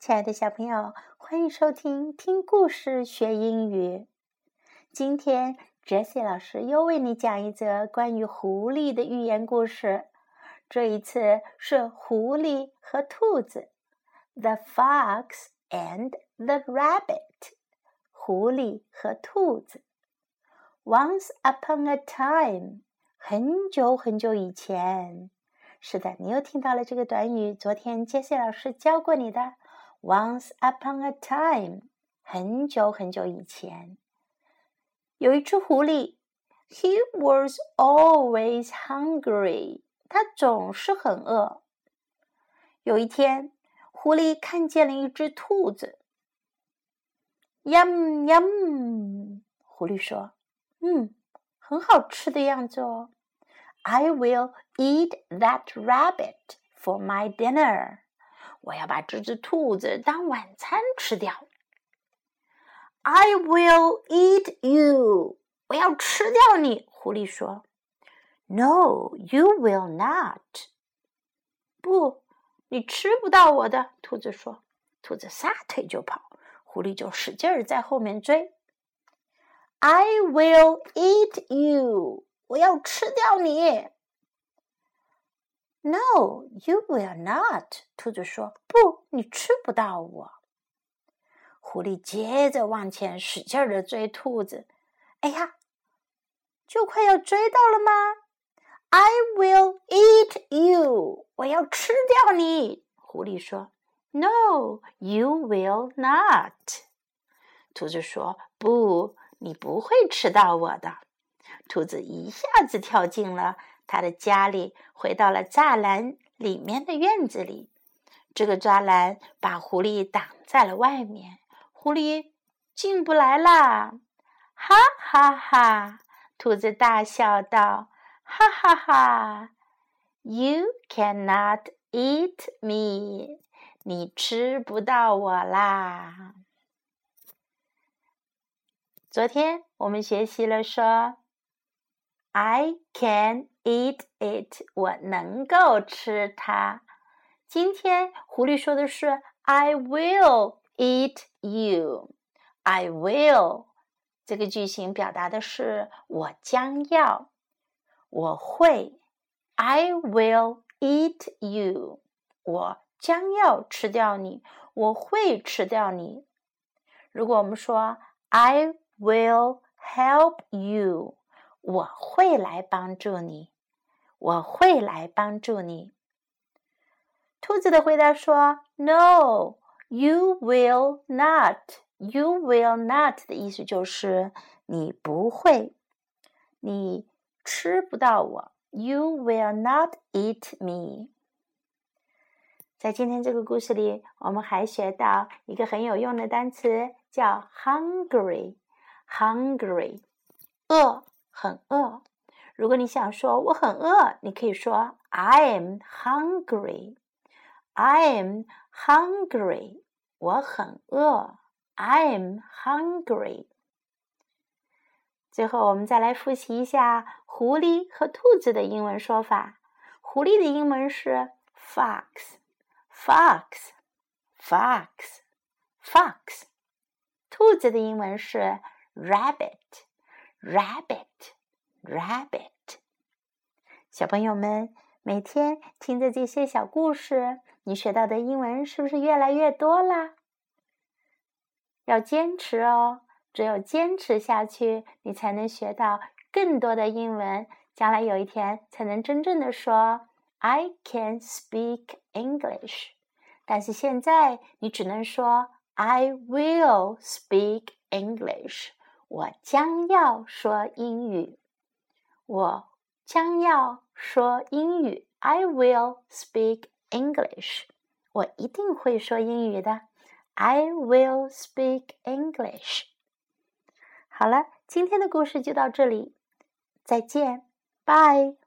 亲爱的小朋友，欢迎收听听故事学英语。今天，Jessie 老师又为你讲一则关于狐狸的寓言故事。这一次是狐狸和兔子，The Fox and the Rabbit。狐狸和兔子。Once upon a time，很久很久以前。是的，你又听到了这个短语，昨天 Jessie 老师教过你的。Once upon a time，很久很久以前，有一只狐狸。He was always hungry。他总是很饿。有一天，狐狸看见了一只兔子。Yum yum，狐狸说：“嗯，很好吃的样子哦。”I will eat that rabbit for my dinner。我要把这只兔子当晚餐吃掉。I will eat you。我要吃掉你。狐狸说：“No, you will not。”不，你吃不到我的。兔子说。兔子撒腿就跑，狐狸就使劲儿在后面追。I will eat you。我要吃掉你。No, you will not。兔子说：“不，你吃不到我。”狐狸接着往前使劲的追兔子。哎呀，就快要追到了吗？I will eat you。我要吃掉你。狐狸说：“No, you will not。”兔子说：“不，你不会吃到我的。”兔子一下子跳进了。他的家里回到了栅栏里面的院子里，这个栅栏把狐狸挡在了外面，狐狸进不来啦！哈哈哈！兔子大笑道：“哈哈哈！You cannot eat me，你吃不到我啦！”昨天我们学习了说：“I can。” Eat it，我能够吃它。今天狐狸说的是 "I will eat you." I will 这个句型表达的是我将要，我会。I will eat you，我将要吃掉你，我会吃掉你。如果我们说 I will help you。我会来帮助你，我会来帮助你。兔子的回答说：“No, you will not. You will not 的意思就是你不会，你吃不到我。You will not eat me。”在今天这个故事里，我们还学到一个很有用的单词，叫 “hungry”。hungry，饿。很饿。如果你想说我很饿，你可以说 I am hungry. I am hungry. 我很饿。I am hungry. 最后，我们再来复习一下狐狸和兔子的英文说法。狐狸的英文是 fox，fox，fox，fox。兔子的英文是 rabbit。Rabbit, rabbit，小朋友们每天听着这些小故事，你学到的英文是不是越来越多啦？要坚持哦，只有坚持下去，你才能学到更多的英文，将来有一天才能真正的说 "I can speak English"。但是现在你只能说 "I will speak English"。我将要说英语。我将要说英语。I will speak English。我一定会说英语的。I will speak English。好了，今天的故事就到这里，再见，，Bye。